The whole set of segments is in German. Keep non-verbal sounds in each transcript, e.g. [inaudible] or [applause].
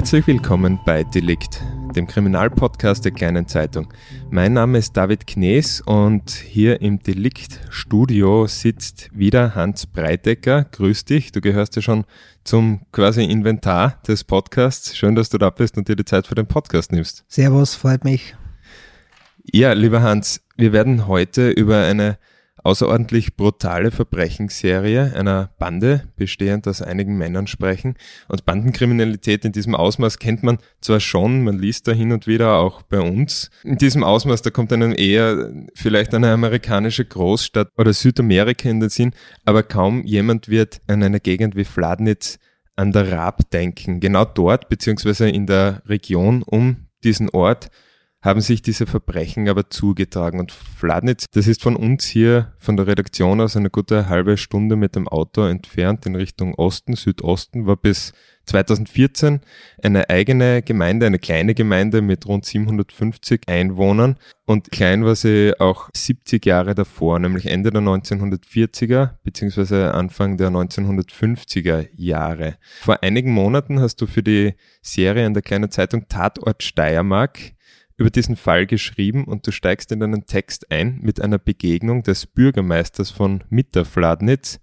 Herzlich willkommen bei Delikt, dem Kriminalpodcast der kleinen Zeitung. Mein Name ist David Knees und hier im Delikt-Studio sitzt wieder Hans Breitecker. Grüß dich, du gehörst ja schon zum quasi Inventar des Podcasts. Schön, dass du da bist und dir die Zeit für den Podcast nimmst. Servus, freut mich. Ja, lieber Hans, wir werden heute über eine außerordentlich brutale Verbrechensserie einer Bande, bestehend aus einigen Männern sprechen. Und Bandenkriminalität in diesem Ausmaß kennt man zwar schon, man liest da hin und wieder auch bei uns. In diesem Ausmaß, da kommt einem eher vielleicht eine amerikanische Großstadt oder Südamerika in den Sinn, aber kaum jemand wird an eine Gegend wie Fladnitz an der Raab denken. Genau dort, beziehungsweise in der Region um diesen Ort, haben sich diese Verbrechen aber zugetragen. Und Fladnitz, das ist von uns hier, von der Redaktion aus, eine gute halbe Stunde mit dem Auto entfernt in Richtung Osten, Südosten, war bis 2014 eine eigene Gemeinde, eine kleine Gemeinde mit rund 750 Einwohnern. Und klein war sie auch 70 Jahre davor, nämlich Ende der 1940er beziehungsweise Anfang der 1950er Jahre. Vor einigen Monaten hast du für die Serie in der kleinen Zeitung Tatort Steiermark über diesen Fall geschrieben und du steigst in deinen Text ein mit einer Begegnung des Bürgermeisters von Mitterfladnitz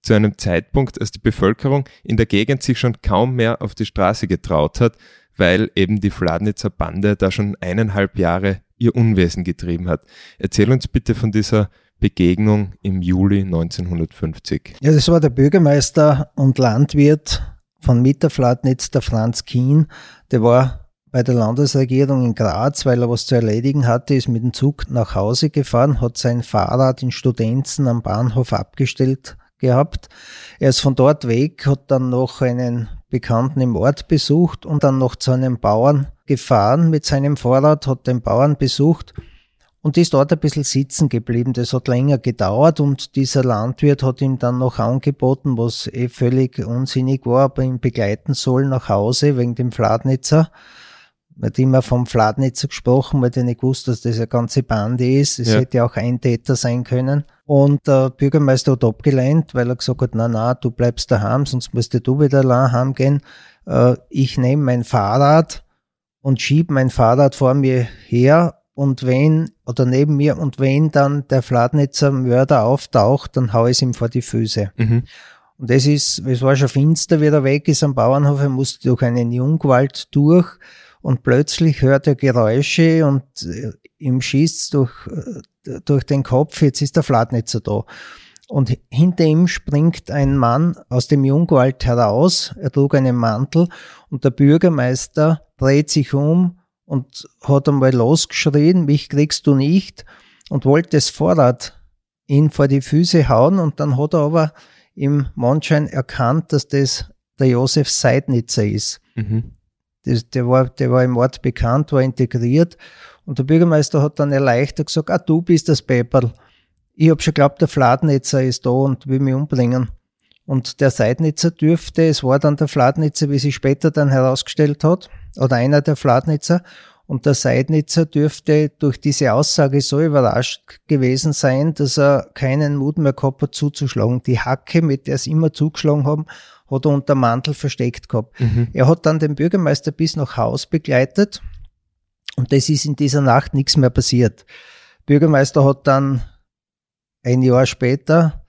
zu einem Zeitpunkt, als die Bevölkerung in der Gegend sich schon kaum mehr auf die Straße getraut hat, weil eben die Fladnitzer Bande da schon eineinhalb Jahre ihr Unwesen getrieben hat. Erzähl uns bitte von dieser Begegnung im Juli 1950. Ja, das war der Bürgermeister und Landwirt von Mitterfladnitz, der Franz Kien. Der war bei der Landesregierung in Graz, weil er was zu erledigen hatte, ist mit dem Zug nach Hause gefahren, hat sein Fahrrad in Studenzen am Bahnhof abgestellt gehabt. Er ist von dort weg, hat dann noch einen Bekannten im Ort besucht und dann noch zu einem Bauern gefahren mit seinem Fahrrad, hat den Bauern besucht und ist dort ein bisschen sitzen geblieben. Das hat länger gedauert und dieser Landwirt hat ihm dann noch angeboten, was eh völlig unsinnig war, aber ihn begleiten soll nach Hause wegen dem Fladnitzer. Man hat immer vom Fladnitzer gesprochen, weil ich nicht gewusst, dass das eine ganze Bande ist. Es ja. hätte auch ein Täter sein können. Und der Bürgermeister hat abgelehnt, weil er gesagt hat, na, na, du bleibst daheim, sonst musst du wieder allein heimgehen. Äh, ich nehme mein Fahrrad und schiebe mein Fahrrad vor mir her und wenn, oder neben mir, und wenn dann der Fladnitzer Mörder auftaucht, dann hau ich es ihm vor die Füße. Mhm. Und das ist, es war schon finster, wie er weg ist am Bauernhof, er musste durch einen Jungwald durch und plötzlich hört er Geräusche und äh, ihm schießt durch, äh, durch den Kopf, jetzt ist der Fladnitzer da. Und hinter ihm springt ein Mann aus dem Jungwald heraus, er trug einen Mantel und der Bürgermeister dreht sich um und hat einmal losgeschrien, mich kriegst du nicht und wollte das Vorrat ihn vor die Füße hauen und dann hat er aber im Mondschein erkannt, dass das der Josef Seidnitzer ist. Mhm. Das, der, war, der war im Ort bekannt, war integriert. Und der Bürgermeister hat dann erleichtert gesagt, ah, du bist das Paperl. Ich hab schon geglaubt, der Fladnitzer ist da und will mich umbringen. Und der Seidnitzer dürfte, es war dann der Fladnitzer, wie sich später dann herausgestellt hat, oder einer der Fladnitzer, und der Seidnitzer dürfte durch diese Aussage so überrascht gewesen sein, dass er keinen Mut mehr gehabt hat zuzuschlagen. Die Hacke, mit der sie immer zugeschlagen haben, hat er unter Mantel versteckt gehabt. Mhm. Er hat dann den Bürgermeister bis nach Haus begleitet und das ist in dieser Nacht nichts mehr passiert. Bürgermeister hat dann ein Jahr später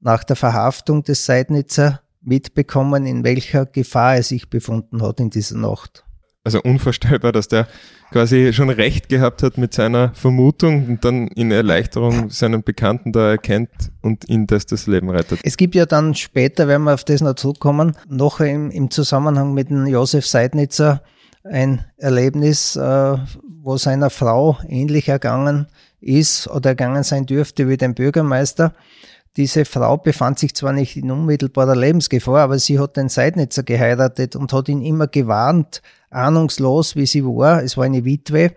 nach der Verhaftung des Seidnitzer mitbekommen, in welcher Gefahr er sich befunden hat in dieser Nacht also unvorstellbar, dass der quasi schon recht gehabt hat mit seiner Vermutung und dann in Erleichterung seinen Bekannten da erkennt und ihn das das Leben rettet. Es gibt ja dann später, werden wir auf das noch zurückkommen, noch im, im Zusammenhang mit dem Josef Seidnitzer ein Erlebnis, äh, wo seiner Frau ähnlich ergangen ist oder ergangen sein dürfte wie dem Bürgermeister. Diese Frau befand sich zwar nicht in unmittelbarer Lebensgefahr, aber sie hat den Seidnitzer geheiratet und hat ihn immer gewarnt, ahnungslos wie sie war, es war eine Witwe,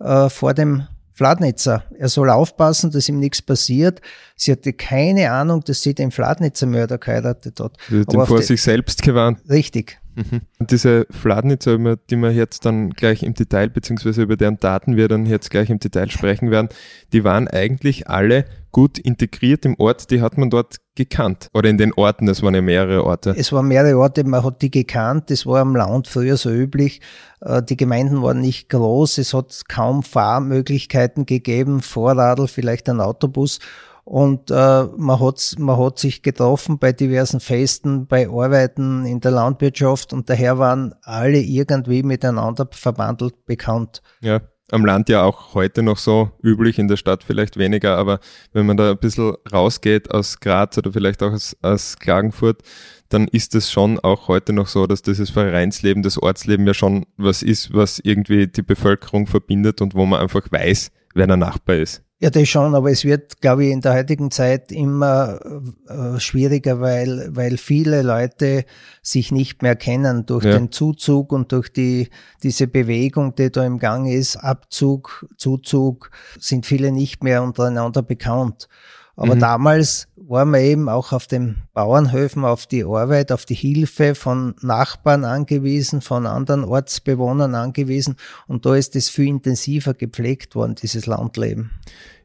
äh, vor dem Fladnitzer. Er soll aufpassen, dass ihm nichts passiert. Sie hatte keine Ahnung, dass sie den Fladnitzer Mörder geheiratet hat. Sie hat ihn vor sich selbst gewarnt. Richtig. Mhm. Diese Fladnitzer, die wir jetzt dann gleich im Detail, beziehungsweise über deren Daten wir dann jetzt gleich im Detail sprechen werden, die waren eigentlich alle gut integriert im Ort, die hat man dort gekannt. Oder in den Orten, es waren ja mehrere Orte. Es waren mehrere Orte, man hat die gekannt, das war am Land früher so üblich. Äh, die Gemeinden waren nicht groß, es hat kaum Fahrmöglichkeiten gegeben, Vorradl, vielleicht ein Autobus. Und äh, man, hat, man hat sich getroffen bei diversen Festen, bei Arbeiten in der Landwirtschaft und daher waren alle irgendwie miteinander verbandelt bekannt. Ja, am Land ja auch heute noch so üblich, in der Stadt vielleicht weniger, aber wenn man da ein bisschen rausgeht aus Graz oder vielleicht auch aus, aus Klagenfurt, dann ist es schon auch heute noch so, dass dieses Vereinsleben, das Ortsleben ja schon was ist, was irgendwie die Bevölkerung verbindet und wo man einfach weiß, wer der Nachbar ist. Ja, das schon, aber es wird, glaube ich, in der heutigen Zeit immer äh, schwieriger, weil, weil viele Leute sich nicht mehr kennen durch ja. den Zuzug und durch die, diese Bewegung, die da im Gang ist. Abzug, Zuzug, sind viele nicht mehr untereinander bekannt. Aber mhm. damals war man eben auch auf den Bauernhöfen auf die Arbeit, auf die Hilfe von Nachbarn angewiesen, von anderen Ortsbewohnern angewiesen. Und da ist es viel intensiver gepflegt worden, dieses Landleben.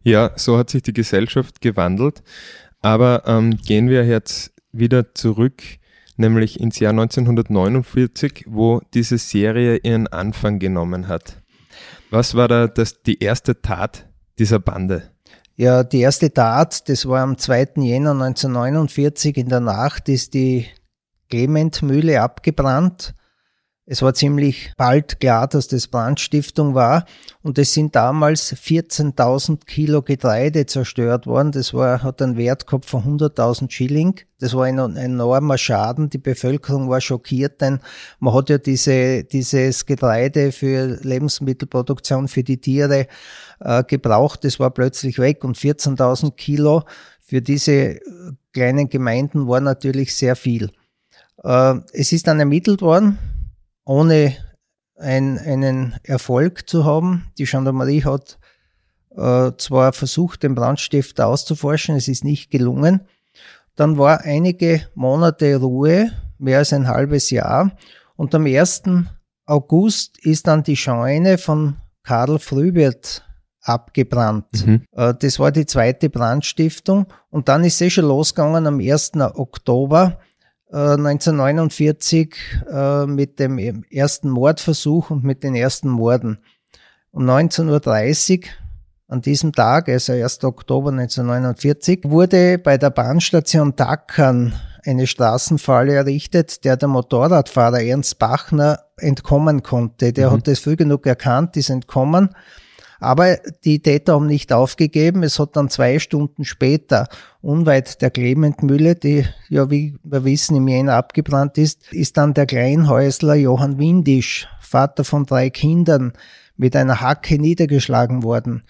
Ja, so hat sich die Gesellschaft gewandelt. Aber ähm, gehen wir jetzt wieder zurück, nämlich ins Jahr 1949, wo diese Serie ihren Anfang genommen hat. Was war da das, die erste Tat dieser Bande? Ja, die erste Tat, das war am 2. Jänner 1949 in der Nacht, ist die Clement-Mühle abgebrannt. Es war ziemlich bald klar, dass das Brandstiftung war und es sind damals 14.000 Kilo Getreide zerstört worden. Das war, hat einen Wert gehabt von 100.000 Schilling. Das war ein, ein, enormer Schaden. Die Bevölkerung war schockiert, denn man hat ja diese, dieses Getreide für Lebensmittelproduktion für die Tiere äh, gebraucht. Das war plötzlich weg und 14.000 Kilo für diese äh, kleinen Gemeinden war natürlich sehr viel. Äh, es ist dann ermittelt worden ohne ein, einen Erfolg zu haben. Die Gendarmerie hat äh, zwar versucht, den Brandstifter auszuforschen, es ist nicht gelungen. Dann war einige Monate Ruhe, mehr als ein halbes Jahr. Und am 1. August ist dann die Scheune von Karl Frühwirt abgebrannt. Mhm. Äh, das war die zweite Brandstiftung. Und dann ist es schon losgegangen am 1. Oktober 1949 äh, mit dem ersten Mordversuch und mit den ersten Morden. Um 19.30 Uhr an diesem Tag, also 1. Oktober 1949, wurde bei der Bahnstation Dackern eine Straßenfalle errichtet, der der Motorradfahrer Ernst Bachner entkommen konnte. Der mhm. hat das früh genug erkannt, ist entkommen aber die Täter haben nicht aufgegeben. Es hat dann zwei Stunden später, unweit der Clementmühle, die ja, wie wir wissen, im Jänner abgebrannt ist, ist dann der Kleinhäusler Johann Windisch, Vater von drei Kindern, mit einer Hacke niedergeschlagen worden.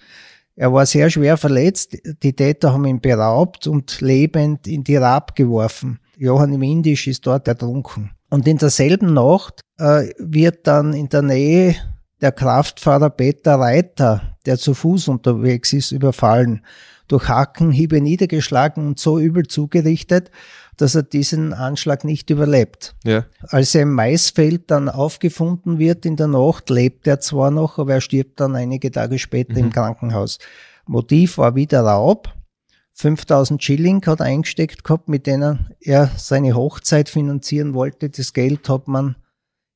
Er war sehr schwer verletzt. Die Täter haben ihn beraubt und lebend in die Rab geworfen. Johann Windisch ist dort ertrunken. Und in derselben Nacht äh, wird dann in der Nähe der Kraftfahrer Peter Reiter, der zu Fuß unterwegs ist, überfallen, durch Hackenhiebe niedergeschlagen und so übel zugerichtet, dass er diesen Anschlag nicht überlebt. Ja. Als er im Maisfeld dann aufgefunden wird in der Nacht, lebt er zwar noch, aber er stirbt dann einige Tage später mhm. im Krankenhaus. Motiv war wieder Raub. 5000 Schilling hat er eingesteckt gehabt, mit denen er seine Hochzeit finanzieren wollte. Das Geld hat man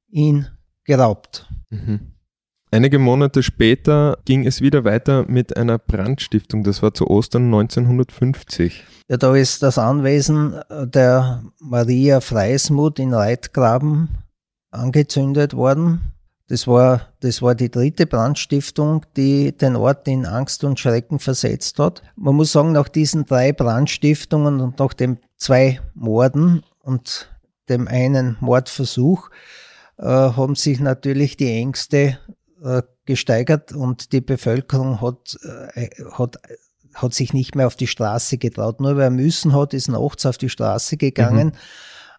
ihn geraubt. Mhm. Einige Monate später ging es wieder weiter mit einer Brandstiftung. Das war zu Ostern 1950. Ja, da ist das Anwesen der Maria Freismuth in Reitgraben angezündet worden. Das war, das war die dritte Brandstiftung, die den Ort in Angst und Schrecken versetzt hat. Man muss sagen, nach diesen drei Brandstiftungen und nach den zwei Morden und dem einen Mordversuch äh, haben sich natürlich die Ängste gesteigert und die Bevölkerung hat, äh, hat, hat sich nicht mehr auf die Straße getraut. Nur wer müssen hat, ist nachts auf die Straße gegangen.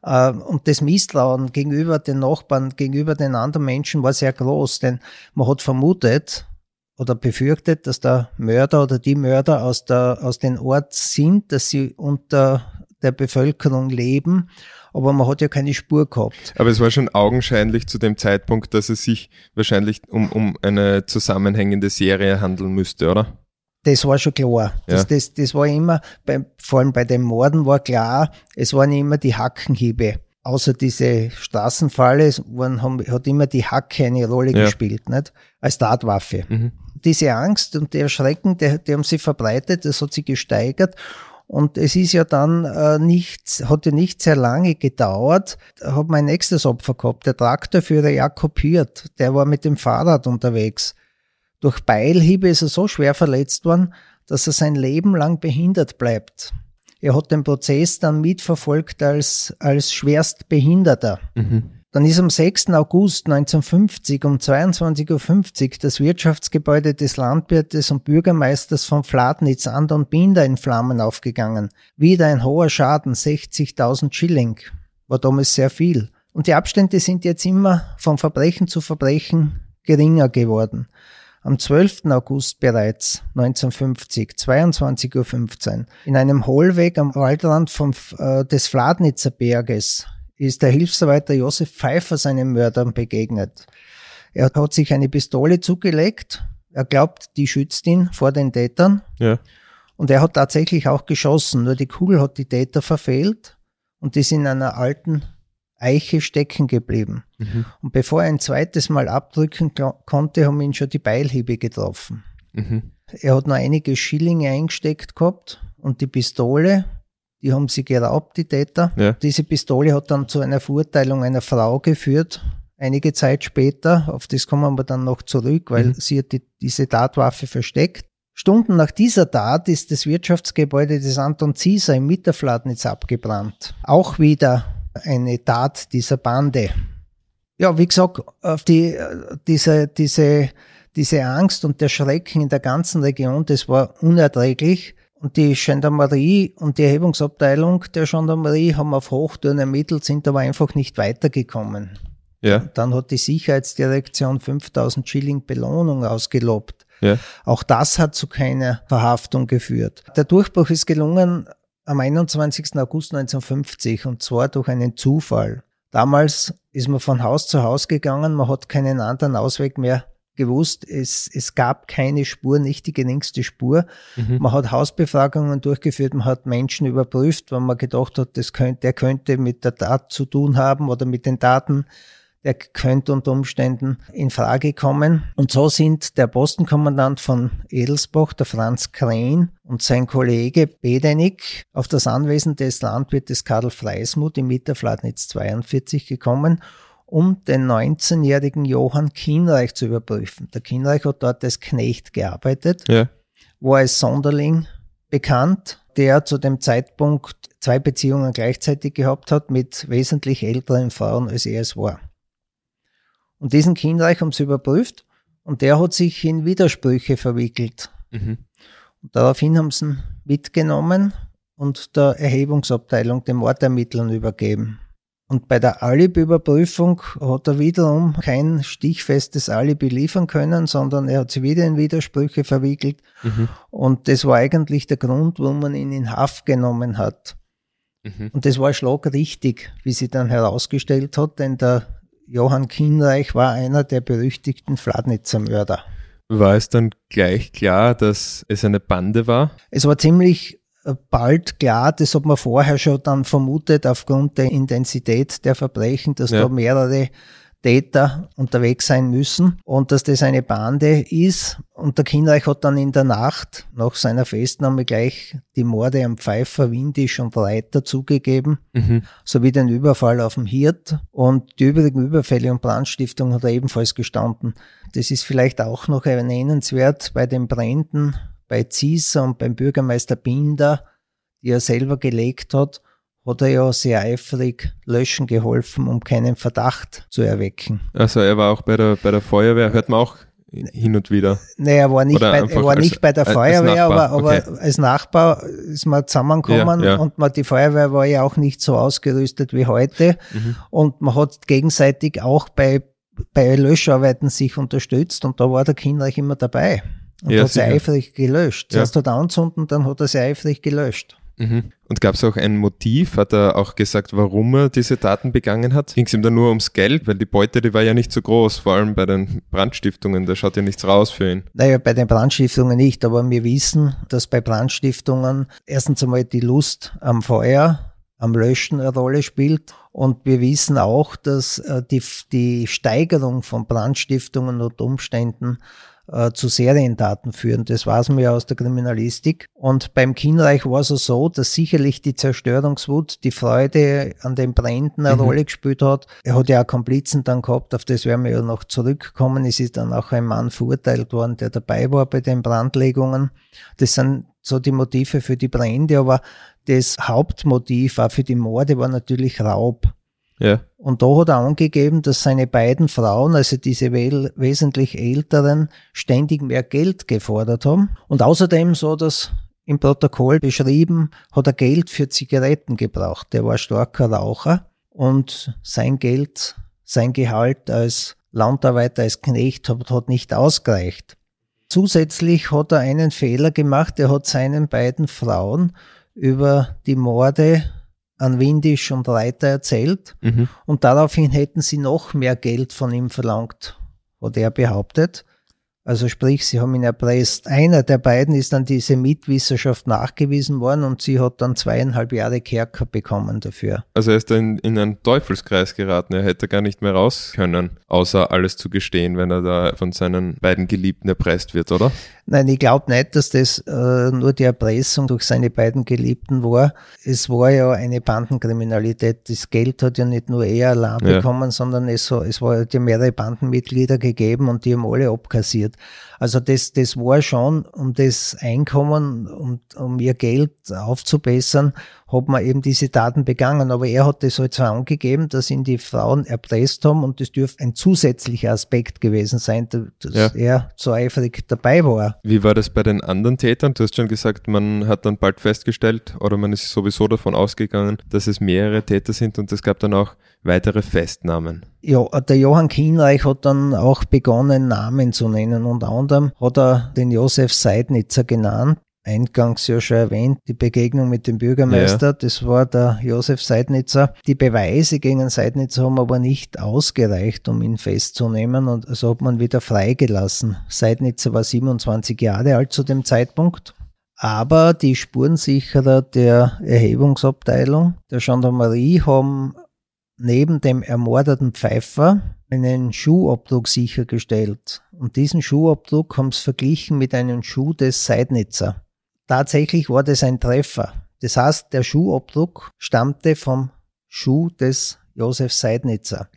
Mhm. Äh, und das Misstrauen gegenüber den Nachbarn, gegenüber den anderen Menschen war sehr groß, denn man hat vermutet, oder befürchtet, dass der Mörder oder die Mörder aus, der, aus dem Ort sind, dass sie unter der Bevölkerung leben, aber man hat ja keine Spur gehabt. Aber es war schon augenscheinlich zu dem Zeitpunkt, dass es sich wahrscheinlich um, um eine zusammenhängende Serie handeln müsste, oder? Das war schon klar. Das, ja. das, das war immer, bei, vor allem bei den Morden war klar, es waren immer die Hackenhiebe. Außer diese Straßenfalle waren, haben, hat immer die Hacke eine Rolle ja. gespielt, nicht? Als Tatwaffe. Mhm. Diese Angst und der Schrecken, die, die haben sich verbreitet, das hat sich gesteigert. Und es ist ja dann äh, nicht, hat ja nicht sehr lange gedauert. Da hat mein nächstes Opfer gehabt, der Traktorführer Jakob Hirt, der war mit dem Fahrrad unterwegs. Durch Beilhiebe ist er so schwer verletzt worden, dass er sein Leben lang behindert bleibt. Er hat den Prozess dann mitverfolgt als, als Schwerstbehinderter. Mhm. Dann ist am 6. August 1950 um 22.50 Uhr das Wirtschaftsgebäude des Landwirtes und Bürgermeisters von Fladnitz, Anton Binder, in Flammen aufgegangen. Wieder ein hoher Schaden, 60.000 Schilling. War damals sehr viel. Und die Abstände sind jetzt immer von Verbrechen zu Verbrechen geringer geworden am 12. August bereits 1950, 22.15 Uhr, in einem Hohlweg am Waldrand vom, äh, des Fladnitzer Berges ist der Hilfsarbeiter Josef Pfeiffer seinen Mördern begegnet. Er hat sich eine Pistole zugelegt. Er glaubt, die schützt ihn vor den Tätern. Ja. Und er hat tatsächlich auch geschossen. Nur die Kugel hat die Täter verfehlt und ist in einer alten Eiche stecken geblieben. Mhm. Und bevor er ein zweites Mal abdrücken konnte, haben ihn schon die Beilhiebe getroffen. Mhm. Er hat noch einige Schillinge eingesteckt gehabt und die Pistole, die haben sie geraubt, die Täter. Ja. Diese Pistole hat dann zu einer Verurteilung einer Frau geführt, einige Zeit später. Auf das kommen wir dann noch zurück, weil mhm. sie hat die, diese Tatwaffe versteckt. Stunden nach dieser Tat ist das Wirtschaftsgebäude des Anton Zieser im Mitterfladnitz abgebrannt. Auch wieder eine Tat dieser Bande. Ja, wie gesagt, auf die, diese, diese, diese Angst und der Schrecken in der ganzen Region, das war unerträglich. Und die Gendarmerie und die Erhebungsabteilung der Gendarmerie haben auf Hochtouren ermittelt, sind aber einfach nicht weitergekommen. Ja. Dann hat die Sicherheitsdirektion 5000 Schilling Belohnung ausgelobt. Ja. Auch das hat zu keiner Verhaftung geführt. Der Durchbruch ist gelungen am 21. August 1950 und zwar durch einen Zufall. Damals ist man von Haus zu Haus gegangen, man hat keinen anderen Ausweg mehr gewusst. Es, es gab keine Spur, nicht die geringste Spur. Mhm. Man hat Hausbefragungen durchgeführt, man hat Menschen überprüft, wenn man gedacht hat, das könnte, der könnte mit der Tat zu tun haben oder mit den Daten der könnte unter Umständen in Frage kommen. Und so sind der Postenkommandant von Edelsbach, der Franz Krähen und sein Kollege Bedenig auf das Anwesen des Landwirtes Karl Freismuth im Mitterfladnitz 42 gekommen um den 19-jährigen Johann Kienreich zu überprüfen. Der Kienreich hat dort als Knecht gearbeitet, ja. war als Sonderling bekannt, der zu dem Zeitpunkt zwei Beziehungen gleichzeitig gehabt hat mit wesentlich älteren Frauen, als er es war. Und diesen Kindreich haben sie überprüft und der hat sich in Widersprüche verwickelt. Mhm. Und daraufhin haben sie ihn mitgenommen und der Erhebungsabteilung, den Mordermittlern übergeben. Und bei der Alibi-Überprüfung hat er wiederum kein stichfestes Alibi liefern können, sondern er hat sich wieder in Widersprüche verwickelt. Mhm. Und das war eigentlich der Grund, warum man ihn in Haft genommen hat. Mhm. Und das war schlagrichtig, wie sie dann herausgestellt hat, denn der Johann Kinreich war einer der berüchtigten Fladnitzer Mörder. War es dann gleich klar, dass es eine Bande war? Es war ziemlich bald klar, das hat man vorher schon dann vermutet aufgrund der Intensität der Verbrechen, dass ja. da mehrere Täter unterwegs sein müssen und dass das eine Bande ist. Und der Kinreich hat dann in der Nacht nach seiner Festnahme gleich die Morde am Pfeifer, Windisch und Reiter zugegeben, mhm. sowie den Überfall auf dem Hirt. Und die übrigen Überfälle und Brandstiftung hat er ebenfalls gestanden. Das ist vielleicht auch noch erwähnenswert bei den Bränden bei Zieser und beim Bürgermeister Binder, die er selber gelegt hat hat er ja sehr eifrig löschen geholfen, um keinen Verdacht zu erwecken. Also er war auch bei der, bei der Feuerwehr, hört man auch hin und wieder. Nee, er war nicht, bei, er war nicht bei der Feuerwehr, aber, aber okay. als Nachbar ist man zusammengekommen ja, ja. und man, die Feuerwehr war ja auch nicht so ausgerüstet wie heute mhm. und man hat gegenseitig auch bei, bei Löscharbeiten sich unterstützt und da war der Kinderreich immer dabei und ja, hat sie eifrig gelöscht. Zuerst hat er anzünden, dann hat er sie eifrig gelöscht. Mhm. Und gab es auch ein Motiv? Hat er auch gesagt, warum er diese Taten begangen hat? Ging es ihm dann nur ums Geld? Weil die Beute, die war ja nicht so groß, vor allem bei den Brandstiftungen, da schaut ja nichts raus für ihn. Naja, bei den Brandstiftungen nicht, aber wir wissen, dass bei Brandstiftungen erstens einmal die Lust am Feuer, am Löschen eine Rolle spielt. Und wir wissen auch, dass äh, die, die Steigerung von Brandstiftungen und Umständen äh, zu Seriendaten führen. Das weiß man ja aus der Kriminalistik. Und beim Kienreich war es so, dass sicherlich die Zerstörungswut, die Freude an den Bränden eine mhm. Rolle gespielt hat. Er hat ja auch Komplizen dann gehabt, auf das werden wir ja noch zurückkommen. Es ist dann auch ein Mann verurteilt worden, der dabei war bei den Brandlegungen. Das sind so die Motive für die Brände, aber das Hauptmotiv auch für die Morde war natürlich Raub. Ja. Und da hat er angegeben, dass seine beiden Frauen, also diese wesentlich älteren, ständig mehr Geld gefordert haben. Und außerdem, so das im Protokoll beschrieben, hat er Geld für Zigaretten gebraucht. Der war starker Raucher und sein Geld, sein Gehalt als Landarbeiter, als Knecht hat, hat nicht ausgereicht. Zusätzlich hat er einen Fehler gemacht. Er hat seinen beiden Frauen über die Morde an Windisch und Reiter erzählt mhm. und daraufhin hätten sie noch mehr Geld von ihm verlangt, hat er behauptet. Also sprich, sie haben ihn erpresst. Einer der beiden ist an diese Mitwisserschaft nachgewiesen worden und sie hat dann zweieinhalb Jahre Kerker bekommen dafür. Also er ist dann in einen Teufelskreis geraten. Er hätte gar nicht mehr raus können, außer alles zu gestehen, wenn er da von seinen beiden Geliebten erpresst wird, oder? Nein, ich glaube nicht, dass das äh, nur die Erpressung durch seine beiden Geliebten war. Es war ja eine Bandenkriminalität. Das Geld hat ja nicht nur er allein ja. bekommen, sondern es, es war ja mehrere Bandenmitglieder gegeben und die haben alle abkassiert. Also das, das war schon, um das Einkommen und um ihr Geld aufzubessern, hat man eben diese Taten begangen. Aber er hat das halt so angegeben, dass ihn die Frauen erpresst haben und das dürfte ein zusätzlicher Aspekt gewesen sein, dass ja. er so eifrig dabei war. Wie war das bei den anderen Tätern? Du hast schon gesagt, man hat dann bald festgestellt oder man ist sowieso davon ausgegangen, dass es mehrere Täter sind und es gab dann auch weitere Festnahmen. Ja, der Johann Kienreich hat dann auch begonnen, Namen zu nennen. Unter anderem hat er den Josef Seidnitzer genannt. Eingangs ja schon erwähnt, die Begegnung mit dem Bürgermeister, ja. das war der Josef Seidnitzer. Die Beweise gegen Seidnitzer haben aber nicht ausgereicht, um ihn festzunehmen und also hat man wieder freigelassen. Seidnitzer war 27 Jahre alt zu dem Zeitpunkt. Aber die Spurensicherer der Erhebungsabteilung der Gendarmerie haben neben dem ermordeten Pfeifer einen Schuhabdruck sichergestellt. Und diesen Schuhabdruck haben sie verglichen mit einem Schuh des Seidnitzer. Tatsächlich war das ein Treffer. Das heißt, der Schuhabdruck stammte vom Schuh des Josef Seidnitzer.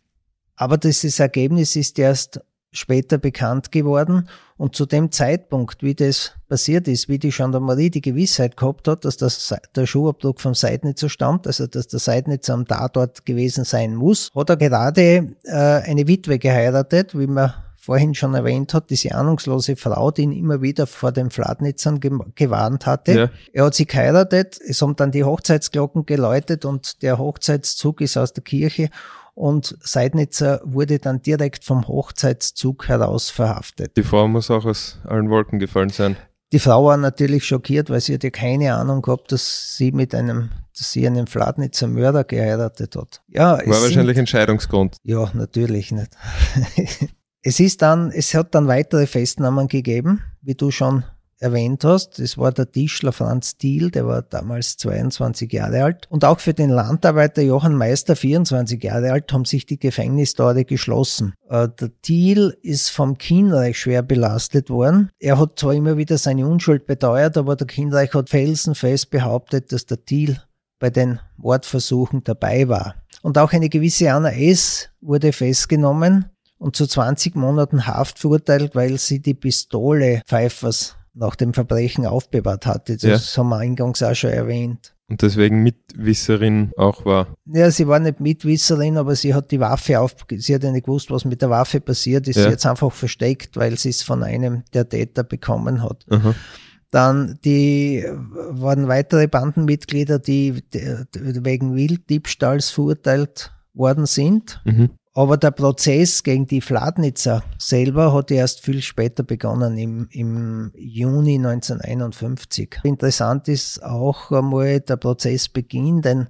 Aber dieses Ergebnis ist erst später bekannt geworden und zu dem Zeitpunkt, wie das passiert ist, wie die Gendarmerie die Gewissheit gehabt hat, dass das, der Schuhabdruck vom Seidnitzer stammt, also dass der Seidnitzer am Tatort gewesen sein muss, hat er gerade äh, eine Witwe geheiratet, wie man vorhin schon erwähnt hat, diese ahnungslose Frau, die ihn immer wieder vor den Fladnitzern gewarnt hatte. Ja. Er hat sie geheiratet, es haben dann die Hochzeitsglocken geläutet und der Hochzeitszug ist aus der Kirche und Seidnitzer wurde dann direkt vom Hochzeitszug heraus verhaftet. Die Frau muss auch aus allen Wolken gefallen sein. Die Frau war natürlich schockiert, weil sie hatte keine Ahnung gehabt, dass sie mit einem, dass sie einen Fladnitzer Mörder geheiratet hat. Ja, war wahrscheinlich sind, Entscheidungsgrund. Ja, natürlich nicht. [laughs] es ist dann, es hat dann weitere Festnahmen gegeben, wie du schon erwähnt hast. Das war der Tischler Franz Thiel, der war damals 22 Jahre alt. Und auch für den Landarbeiter Johann Meister, 24 Jahre alt, haben sich die Gefängnistore geschlossen. Äh, der Thiel ist vom Kienreich schwer belastet worden. Er hat zwar immer wieder seine Unschuld beteuert, aber der Kienreich hat felsenfest behauptet, dass der Thiel bei den Mordversuchen dabei war. Und auch eine gewisse Anna S. wurde festgenommen und zu 20 Monaten Haft verurteilt, weil sie die Pistole Pfeifers nach dem Verbrechen aufbewahrt hatte. Das ja. haben wir eingangs auch schon erwähnt. Und deswegen Mitwisserin auch war. Ja, sie war nicht Mitwisserin, aber sie hat die Waffe auf, sie hat ja nicht gewusst, was mit der Waffe passiert ist. Ja. Sie hat es einfach versteckt, weil sie es von einem der Täter bekommen hat. Aha. Dann die waren weitere Bandenmitglieder, die wegen Wilddiebstahls verurteilt worden sind. Mhm Aber der Prozess gegen die Fladnitzer selber hat erst viel später begonnen, im, im Juni 1951. Interessant ist auch einmal der Prozessbeginn, denn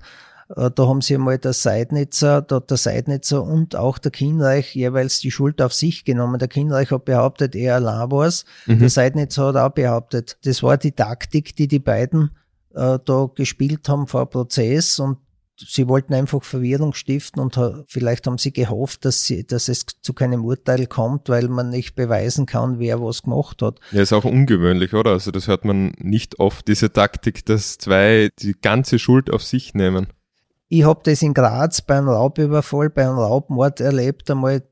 äh, da haben sie einmal der Seidnitzer, der, der Seidnitzer und auch der Kinreich jeweils die Schuld auf sich genommen. Der Kinreich hat behauptet, er allein war's. Mhm. Der Seidnitzer hat auch behauptet. Das war die Taktik, die die beiden äh, da gespielt haben vor Prozess und sie wollten einfach Verwirrung stiften und vielleicht haben sie gehofft, dass, sie, dass es zu keinem Urteil kommt, weil man nicht beweisen kann, wer was gemacht hat. Ja, ist auch ungewöhnlich, oder? Also das hört man nicht oft, diese Taktik, dass zwei die ganze Schuld auf sich nehmen. Ich habe das in Graz bei einem Raubüberfall, bei einem Raubmord erlebt, einmal,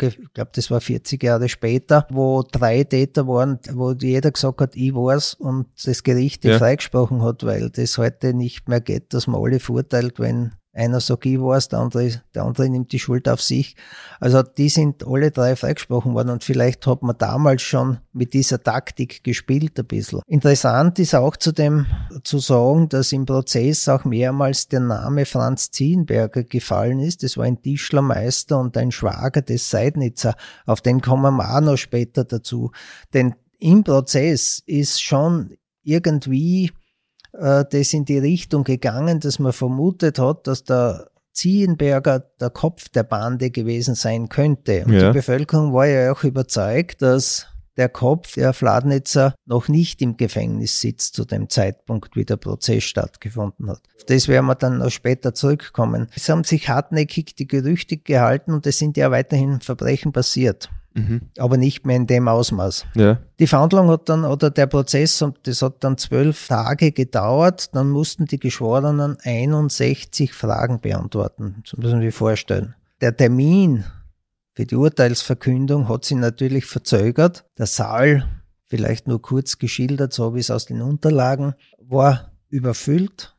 ich glaube, das war 40 Jahre später, wo drei Täter waren, wo jeder gesagt hat, ich war's und das Gericht ja. freigesprochen hat, weil das heute nicht mehr geht, dass man alle verurteilt, wenn einer sagt, ich war's, der andere, der andere nimmt die Schuld auf sich. Also die sind alle drei freigesprochen worden und vielleicht hat man damals schon mit dieser Taktik gespielt ein bisschen. Interessant ist auch zu dem zu sagen, dass im Prozess auch mehrmals der Name Franz Ziehenberger gefallen ist. Das war ein Tischlermeister und ein Schwager des Seidnitzer. Auf den kommen wir auch noch später dazu. Denn im Prozess ist schon irgendwie das in die Richtung gegangen, dass man vermutet hat, dass der Ziehenberger der Kopf der Bande gewesen sein könnte. Und ja. die Bevölkerung war ja auch überzeugt, dass der Kopf der Fladnitzer noch nicht im Gefängnis sitzt zu dem Zeitpunkt, wie der Prozess stattgefunden hat. Auf das werden wir dann noch später zurückkommen. Es haben sich hartnäckig die Gerüchte gehalten und es sind ja weiterhin Verbrechen passiert. Mhm. Aber nicht mehr in dem Ausmaß. Ja. Die Verhandlung hat dann, oder der Prozess, das hat dann zwölf Tage gedauert. Dann mussten die Geschworenen 61 Fragen beantworten. Das müssen wir vorstellen. Der Termin für die Urteilsverkündung hat sich natürlich verzögert. Der Saal, vielleicht nur kurz geschildert, so wie es aus den Unterlagen, war überfüllt.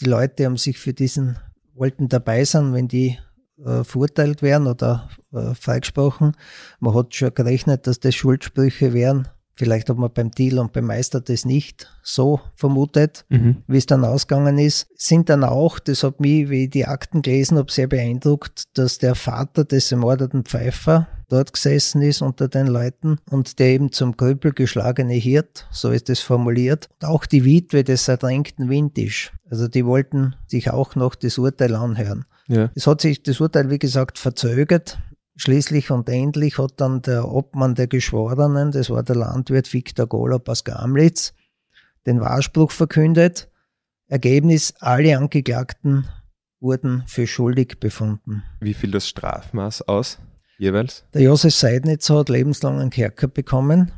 Die Leute haben sich für diesen, wollten dabei sein, wenn die äh, verurteilt werden oder äh, freigesprochen. Man hat schon gerechnet, dass das Schuldsprüche wären. Vielleicht hat man beim Deal und beim Meister das nicht so vermutet, mhm. wie es dann ausgegangen ist. Sind dann auch, das hat mich, wie ich die Akten gelesen habe, sehr beeindruckt, dass der Vater des ermordeten Pfeifer dort gesessen ist unter den Leuten und der eben zum Krüppel geschlagene Hirt, so ist es formuliert, und auch die Witwe des ertränkten Windisch. Also die wollten sich auch noch das Urteil anhören. Ja. Es hat sich das Urteil, wie gesagt, verzögert. Schließlich und endlich hat dann der Obmann der Geschworenen, das war der Landwirt Viktor Golob aus Gamlitz, den Wahrspruch verkündet. Ergebnis, alle Angeklagten wurden für schuldig befunden. Wie fiel das Strafmaß aus jeweils? Der Josef Seidnitzer hat lebenslangen Kerker bekommen.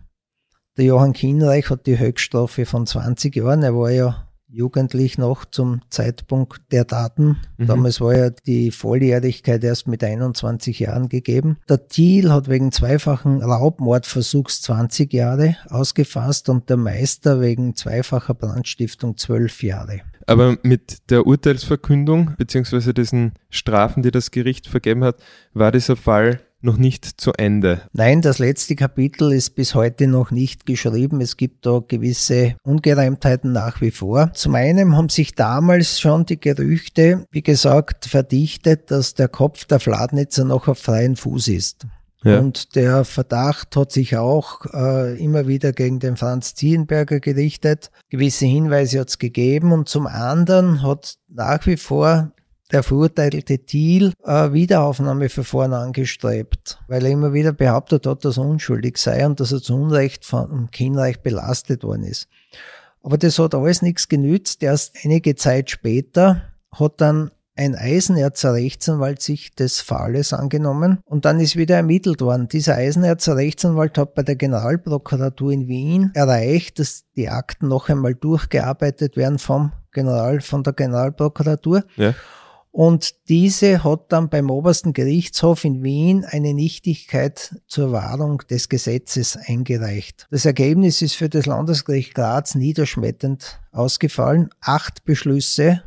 Der Johann Kienreich hat die Höchststrafe von 20 Jahren. Er war ja jugendlich noch zum Zeitpunkt der Daten. Mhm. Damals war ja die Volljährigkeit erst mit 21 Jahren gegeben. Der Thiel hat wegen zweifachen Raubmordversuchs 20 Jahre ausgefasst und der Meister wegen zweifacher Brandstiftung 12 Jahre. Aber mit der Urteilsverkündung beziehungsweise diesen Strafen, die das Gericht vergeben hat, war dieser Fall noch nicht zu Ende. Nein, das letzte Kapitel ist bis heute noch nicht geschrieben. Es gibt da gewisse Ungereimtheiten nach wie vor. Zum einen haben sich damals schon die Gerüchte, wie gesagt, verdichtet, dass der Kopf der Fladnitzer noch auf freien Fuß ist. Ja. Und der Verdacht hat sich auch äh, immer wieder gegen den Franz Ziehenberger gerichtet. Gewisse Hinweise hat es gegeben und zum anderen hat nach wie vor der verurteilte Thiel äh, Wiederaufnahmeverfahren angestrebt, weil er immer wieder behauptet hat, dass er unschuldig sei und dass er zu Unrecht vom Kinnreich belastet worden ist. Aber das hat alles nichts genützt. Erst einige Zeit später hat dann ein Eisenerzer Rechtsanwalt sich des Falles angenommen und dann ist wieder ermittelt worden. Dieser Eisenerzer Rechtsanwalt hat bei der Generalprokuratur in Wien erreicht, dass die Akten noch einmal durchgearbeitet werden vom General, von der Generalprokuratur. Ja. Und diese hat dann beim obersten Gerichtshof in Wien eine Nichtigkeit zur Wahrung des Gesetzes eingereicht. Das Ergebnis ist für das Landesgericht Graz niederschmetternd ausgefallen. Acht Beschlüsse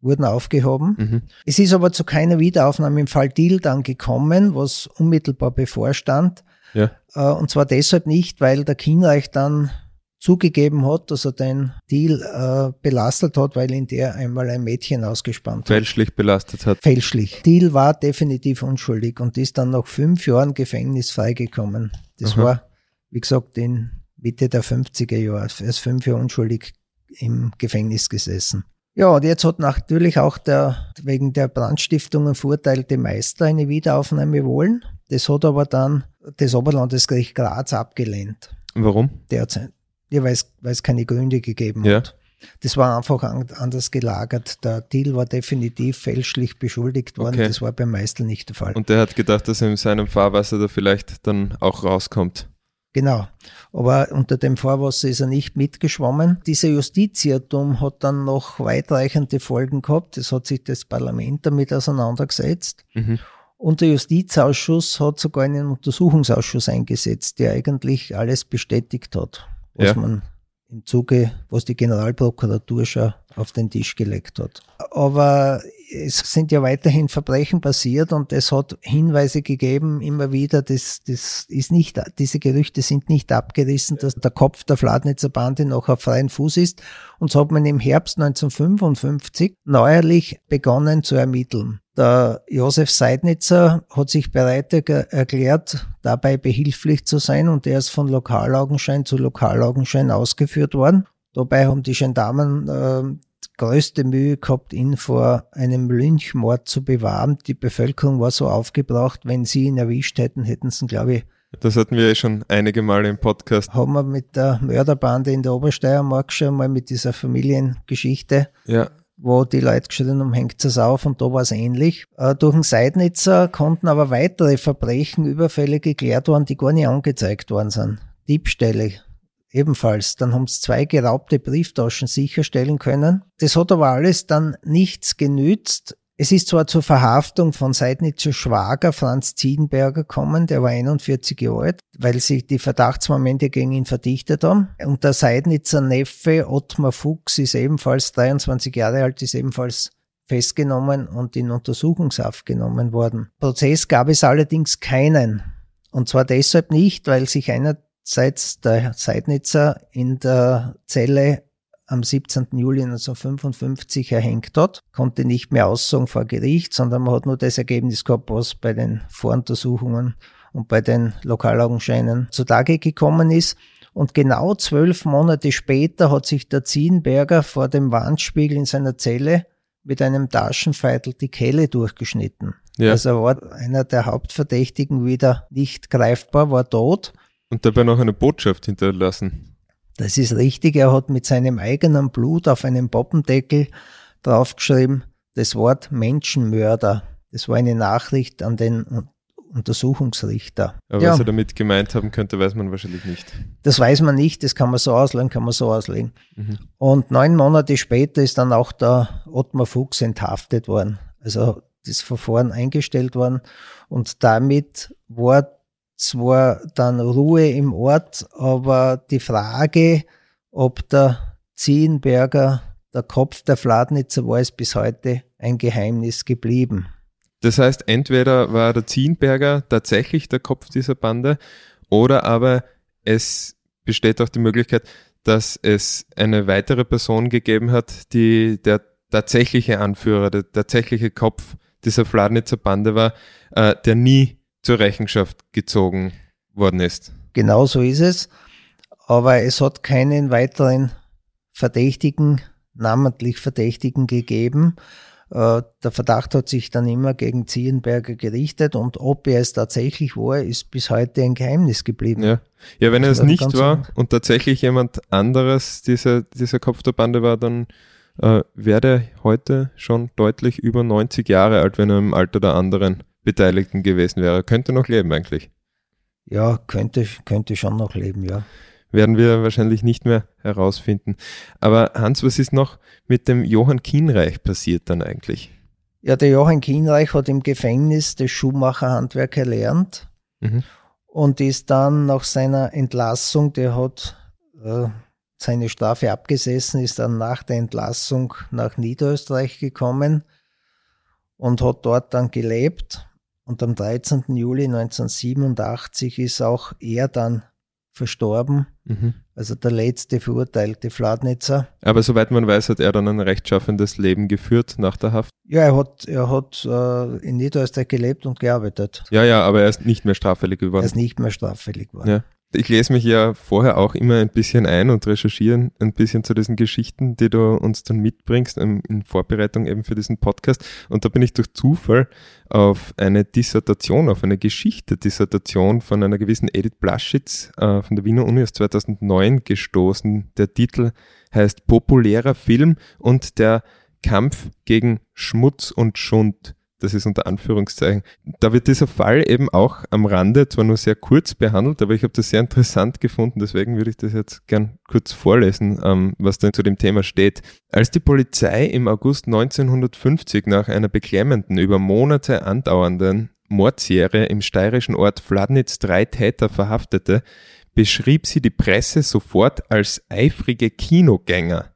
wurden aufgehoben. Mhm. Es ist aber zu keiner Wiederaufnahme im Fall Deal dann gekommen, was unmittelbar bevorstand. Ja. Äh, und zwar deshalb nicht, weil der Kienreich dann zugegeben hat, dass er den Deal äh, belastet hat, weil ihn der einmal ein Mädchen ausgespannt hat. Fälschlich belastet hat. Fälschlich. Deal war definitiv unschuldig und ist dann nach fünf Jahren Gefängnis freigekommen. Das Aha. war, wie gesagt, in Mitte der 50er Jahre. Er ist fünf Jahre unschuldig im Gefängnis gesessen. Ja, und jetzt hat natürlich auch der wegen der Brandstiftungen verurteilte Meister eine Wiederaufnahme wollen. Das hat aber dann das Oberlandesgericht Graz abgelehnt Warum? derzeit. Ja, weil es, weil es keine Gründe gegeben Ja. hat. Das war einfach an, anders gelagert. Der Deal war definitiv fälschlich beschuldigt worden. Okay. Das war beim Meister nicht der Fall. Und der hat gedacht, dass er in seinem Fahrwasser da vielleicht dann auch rauskommt. Genau. Aber unter dem Fahrwasser ist er nicht mitgeschwommen. Dieser Justizirrtum hat dann noch weitreichende Folgen gehabt. Es hat sich das Parlament damit auseinandergesetzt. Mhm. Und der Justizausschuss hat sogar einen Untersuchungsausschuss eingesetzt, der eigentlich alles bestätigt hat, was Ja. man im Zuge, was die Generalprokuratur schon auf den Tisch gelegt hat. Aber es sind ja weiterhin Verbrechen passiert und es hat Hinweise gegeben, immer wieder, das, das ist nicht, diese Gerüchte sind nicht abgerissen, dass der Kopf der Fladnitzer Bande noch auf freien Fuß ist. Und so hat man im Herbst 1955 neuerlich begonnen zu ermitteln. Der Josef Seidnitzer hat sich bereit er- erklärt, dabei behilflich zu sein und er ist von Lokalaugenschein zu Lokalaugenschein ausgeführt worden. Dabei haben die Gendarmen äh, größte Mühe gehabt, ihn vor einem Lynchmord zu bewahren. Die Bevölkerung war so aufgebracht, wenn sie ihn erwischt hätten, hätten sie, ihn, glaube ich, Das hatten wir ja schon einige Male im Podcast. haben wir mit der Mörderbande in der Obersteiermark schon mal mit dieser Familiengeschichte Ja, wo die Leute geschrien haben, hängt es auf und da war es ähnlich. Äh, durch den Seidnitzer konnten aber weitere Verbrechen, Überfälle geklärt worden, die gar nicht angezeigt worden sind. Diebstähle ebenfalls. Dann haben sie zwei geraubte Brieftaschen sicherstellen können. Das hat aber alles dann nichts genützt. Es ist zwar zur Verhaftung von Seidnitzer Schwager Franz Ziedenberger gekommen, der war 41 Jahre alt, weil sich die Verdachtsmomente gegen ihn verdichtet haben. Und der Seidnitzer Neffe Ottmar Fuchs ist ebenfalls 23 Jahre alt, ist ebenfalls festgenommen und in Untersuchungshaft genommen worden. Prozess gab es allerdings keinen. Und zwar deshalb nicht, weil sich einerseits der Seidnitzer in der Zelle am 17. Juli 1955 erhängt hat, konnte nicht mehr aussagen vor Gericht, sondern man hat nur das Ergebnis gehabt, was bei den Voruntersuchungen und bei den Lokalaugenscheinen zutage gekommen ist. Und genau zwölf Monate später hat sich der Ziehenberger vor dem Wandspiegel in seiner Zelle mit einem Taschenfeitel die Kehle durchgeschnitten. ja. Also er war einer der Hauptverdächtigen wieder nicht greifbar, war tot. Und dabei noch eine Botschaft hinterlassen. Das ist richtig. Er hat mit seinem eigenen Blut auf einem Poppendeckel draufgeschrieben, das Wort Menschenmörder. Das war eine Nachricht an den Un- Untersuchungsrichter. Aber Ja. was er damit gemeint haben könnte, weiß man wahrscheinlich nicht. Das weiß man nicht, das kann man so auslegen, kann man so auslegen. Mhm. Und neun Monate später ist dann auch der Ottmar Fuchs enthaftet worden. Also das Verfahren eingestellt worden. Und damit war zwar dann Ruhe im Ort, aber die Frage, ob der Ziehenberger der Kopf der Fladnitzer war, ist bis heute ein Geheimnis geblieben. Das heißt, entweder war der Zienberger tatsächlich der Kopf dieser Bande oder aber es besteht auch die Möglichkeit, dass es eine weitere Person gegeben hat, die der tatsächliche Anführer, der tatsächliche Kopf dieser Fladnitzer Bande war, äh, der nie zur Rechenschaft gezogen worden ist. Genau so ist es. Aber es hat keinen weiteren Verdächtigen, namentlich Verdächtigen gegeben. Äh, Der Verdacht hat sich dann immer gegen Ziehenberger gerichtet und ob er es tatsächlich war, ist bis heute ein Geheimnis geblieben. Ja, ja wenn er es nicht war und tatsächlich jemand anderes dieser, dieser Kopf der Bande war, dann äh, wäre der heute schon deutlich über 90 Jahre alt, wenn er im Alter der anderen Beteiligten gewesen wäre. Könnte noch leben eigentlich. Ja, könnte, könnte schon noch leben, ja. Werden wir wahrscheinlich nicht mehr herausfinden. Aber Hans, was ist noch mit dem Johann Kienreich passiert dann eigentlich? Ja, der Johann Kienreich hat im Gefängnis das Schuhmacherhandwerk erlernt Mhm. und ist dann nach seiner Entlassung, der hat äh, seine Strafe abgesessen, ist dann nach der Entlassung nach Niederösterreich gekommen und hat dort dann gelebt. Und am 13. Juli 1987 ist auch er dann verstorben. Mhm. also der letzte verurteilte Fladnitzer. Aber soweit man weiß, hat er dann ein rechtschaffendes Leben geführt nach der Haft? Ja, er hat, er hat äh, in Niederösterreich gelebt und gearbeitet. Ja, ja, aber er ist nicht mehr straffällig geworden. Er ist nicht mehr straffällig geworden. Ja. Ich lese mich ja vorher auch immer ein bisschen ein und recherchiere ein bisschen zu diesen Geschichten, die du uns dann mitbringst ähm, in Vorbereitung eben für diesen Podcast. Und da bin ich durch Zufall auf eine Dissertation, auf eine Geschichte-Dissertation von einer gewissen Edith Blaschitz äh, von der Wiener Uni aus 2009 gestoßen. Der Titel heißt Populärer Film und der Kampf gegen Schmutz und Schund das ist unter Anführungszeichen. Da wird dieser Fall eben auch am Rande zwar nur sehr kurz behandelt, aber ich habe das sehr interessant gefunden, deswegen würde ich das jetzt gern kurz vorlesen, ähm, was da zu dem Thema steht. Als die Polizei im August 1950 nach einer beklemmenden, über Monate andauernden Mordserie im steirischen Ort Fladnitz drei Täter verhaftete, beschrieb sie die Presse sofort als eifrige Kinogänger.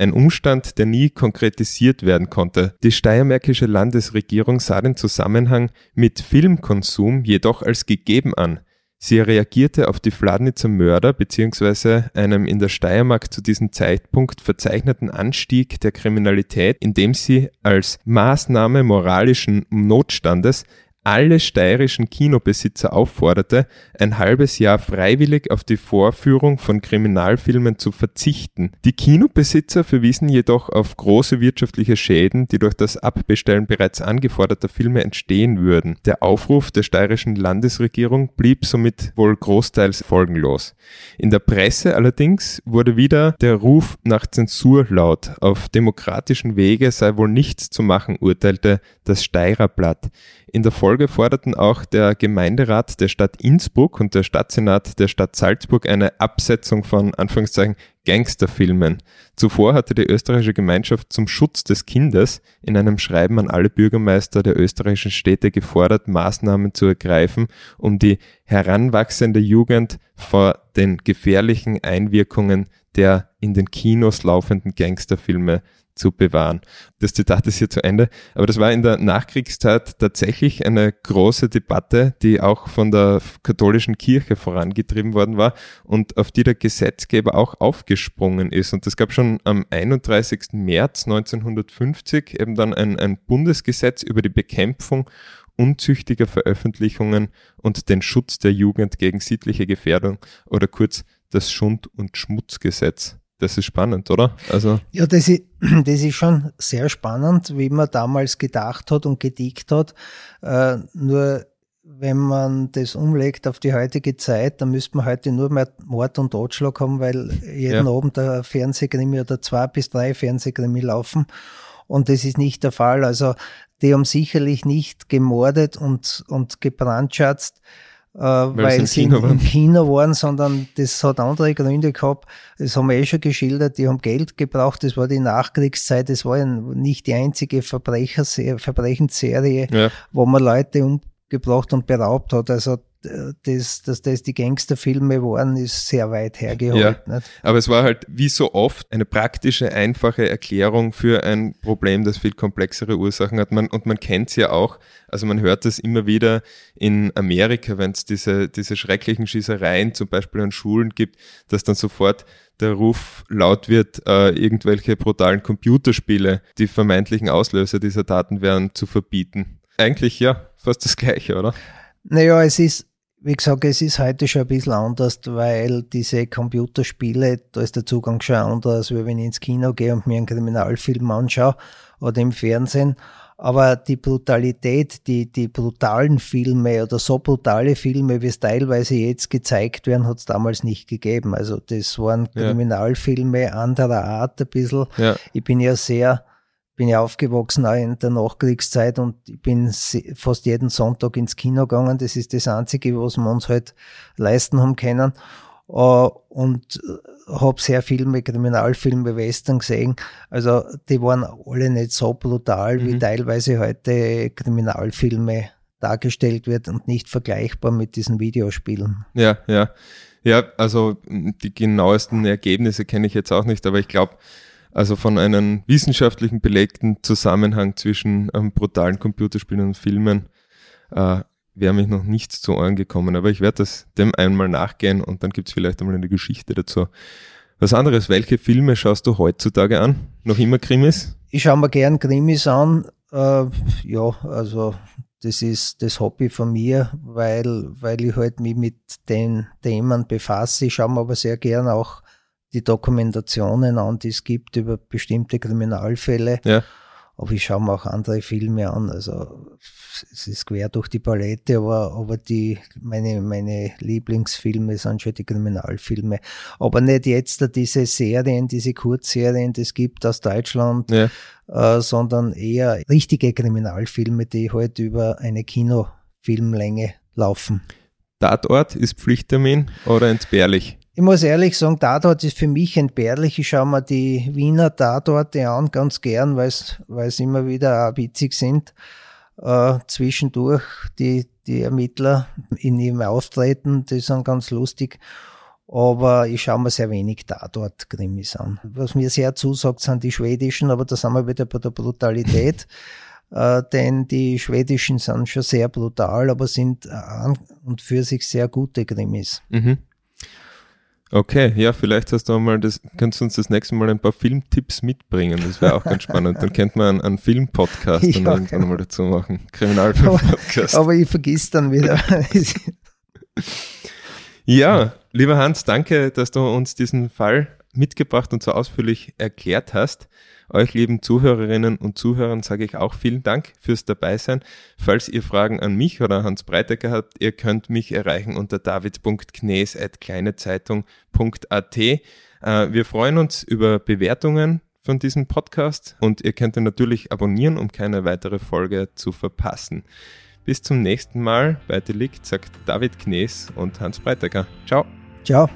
Ein Umstand, der nie konkretisiert werden konnte. Die steiermärkische Landesregierung sah den Zusammenhang mit Filmkonsum jedoch als gegeben an. Sie reagierte auf die Fladnitzer Mörder bzw. einem in der Steiermark zu diesem Zeitpunkt verzeichneten Anstieg der Kriminalität, indem sie als Maßnahme moralischen Notstandes alle steirischen Kinobesitzer aufforderte, ein halbes Jahr freiwillig auf die Vorführung von Kriminalfilmen zu verzichten. Die Kinobesitzer verwiesen jedoch auf große wirtschaftliche Schäden, die durch das Abbestellen bereits angeforderter Filme entstehen würden. Der Aufruf der steirischen Landesregierung blieb somit wohl großteils folgenlos. In der Presse allerdings wurde wieder der Ruf nach Zensur laut. Auf demokratischen Wege sei wohl nichts zu machen, urteilte das Steirer Blatt. In der Folge forderten auch der Gemeinderat der Stadt Innsbruck und der Stadtsenat der Stadt Salzburg eine Absetzung von Anführungszeichen Gangsterfilmen. Zuvor hatte die österreichische Gemeinschaft zum Schutz des Kindes in einem Schreiben an alle Bürgermeister der österreichischen Städte gefordert, Maßnahmen zu ergreifen, um die heranwachsende Jugend vor den gefährlichen Einwirkungen der in den Kinos laufenden Gangsterfilme zu bewahren. Das Zitat ist hier zu Ende, aber das war in der Nachkriegszeit tatsächlich eine große Debatte, die auch von der katholischen Kirche vorangetrieben worden war und auf die der Gesetzgeber auch aufgesprungen ist. Und es gab schon am 31. März 1950 eben dann ein, ein Bundesgesetz über die Bekämpfung unzüchtiger Veröffentlichungen und den Schutz der Jugend gegen sittliche Gefährdung oder kurz das Schund- und Schmutzgesetz. Das ist spannend, oder? Also ja, das ist, [clears throat] das ist schon sehr spannend, wie man damals gedacht hat und gedickt hat. Äh, nur wenn man das umlegt auf die heutige Zeit, dann müsste man heute nur mehr Mord und Totschlag haben, weil jeden ja. Abend der Fernsehkrimi oder zwei bis drei Fernsehkrimi laufen. Und das ist nicht der Fall. Also die haben sicherlich nicht gemordet und, und gebrandschatzt, äh, weil, weil sie Kino, im Kino waren, sondern das hat andere Gründe gehabt. Das haben wir eh schon geschildert, die haben Geld gebraucht, das war die Nachkriegszeit, das war ja nicht die einzige Verbrechensserie, ja. wo man Leute umgebracht und beraubt hat. Also das, dass das die Gangsterfilme waren, ist sehr weit hergeholt. Ja, aber es war halt wie so oft eine praktische, einfache Erklärung für ein Problem, das viel komplexere Ursachen hat. Man, und man kennt es ja auch, also man hört das immer wieder in Amerika, wenn es diese, diese schrecklichen Schießereien zum Beispiel an Schulen gibt, dass dann sofort der Ruf laut wird, äh, irgendwelche brutalen Computerspiele, die vermeintlichen Auslöser dieser Taten wären, zu verbieten. Eigentlich ja, fast das Gleiche, oder? Naja, es ist wie gesagt, es ist heute schon ein bisschen anders, weil diese Computerspiele, da ist der Zugang schon anders, wie wenn ich ins Kino gehe und mir einen Kriminalfilm anschaue oder im Fernsehen. Aber die Brutalität, die, die brutalen Filme oder so brutale Filme, wie es teilweise jetzt gezeigt werden, hat es damals nicht gegeben. Also das waren Kriminalfilme anderer Art ein bisschen. Ja. Ich bin ja sehr bin ja aufgewachsen auch in der Nachkriegszeit und ich bin fast jeden Sonntag ins Kino gegangen. Das ist das Einzige, was wir uns halt leisten haben können. Äh, und habe sehr Filme, Kriminalfilme, Western gesehen. Also die waren alle nicht so brutal, mhm. wie teilweise heute Kriminalfilme dargestellt wird und nicht vergleichbar mit diesen Videospielen. Ja, ja. Ja, also die genauesten Ergebnisse kenne ich jetzt auch nicht, aber ich glaube, also von einem wissenschaftlichen belegten Zusammenhang zwischen ähm, brutalen Computerspielen und Filmen äh, wäre mich noch nichts zu Ohren gekommen, aber ich werde das dem einmal nachgehen und dann gibt es vielleicht einmal eine Geschichte dazu. Was anderes, welche Filme schaust du heutzutage an? Noch immer Krimis? Ich schaue mir gern Krimis an. Äh, ja, also das ist das Hobby von mir, weil, weil ich halt mich mit den Themen befasse. Ich schaue mir aber sehr gern auch die Dokumentationen an, die es gibt über bestimmte Kriminalfälle. Ja. Aber ich schaue mir auch andere Filme an. Also es ist quer durch die Palette, aber, aber die, meine, meine Lieblingsfilme sind schon die Kriminalfilme. Aber nicht jetzt diese Serien, diese Kurzserien, die es gibt aus Deutschland, ja. äh, sondern eher richtige Kriminalfilme, die halt über eine Kinofilmlänge laufen. Tatort ist Pflichttermin oder entbehrlich? Ich muss ehrlich sagen, Tatort ist für mich entbehrlich. Ich schaue mir die Wiener Tatorte an, ganz gern, weil es immer wieder auch witzig sind. Äh, zwischendurch die, die Ermittler in ihrem Auftreten, die sind ganz lustig. Aber ich schaue mir sehr wenig Tatort-Krimis an. Was mir sehr zusagt, sind die schwedischen, aber da sind wir wieder bei der Brutalität. [laughs] äh, denn die schwedischen sind schon sehr brutal, aber sind an und für sich sehr gute Krimis. Mhm. Okay, ja, vielleicht hast du mal das, kannst du uns das nächste Mal ein paar Filmtipps mitbringen. Das wäre auch ganz spannend. Dann könnte man einen, einen Filmpodcast [laughs] ja, dann irgendwann mal dazu machen. Kriminalfilm-Podcast. Aber, aber, ich vergiss dann wieder. ja, lieber Hans, danke, dass du uns diesen Fall mitgebracht und so ausführlich erklärt hast. Euch lieben Zuhörerinnen und Zuhörern sage ich auch vielen Dank fürs Dabeisein. Falls ihr Fragen an mich oder Hans Breitecker habt, ihr könnt mich erreichen unter david.knes.kleinezeitung.at. Äh, wir freuen uns über Bewertungen von diesem Podcast und ihr könnt ihn natürlich abonnieren, um keine weitere Folge zu verpassen. Bis zum nächsten Mal bei Delikt sagt David Knes und Hans Breitecker. Ciao. Ciao.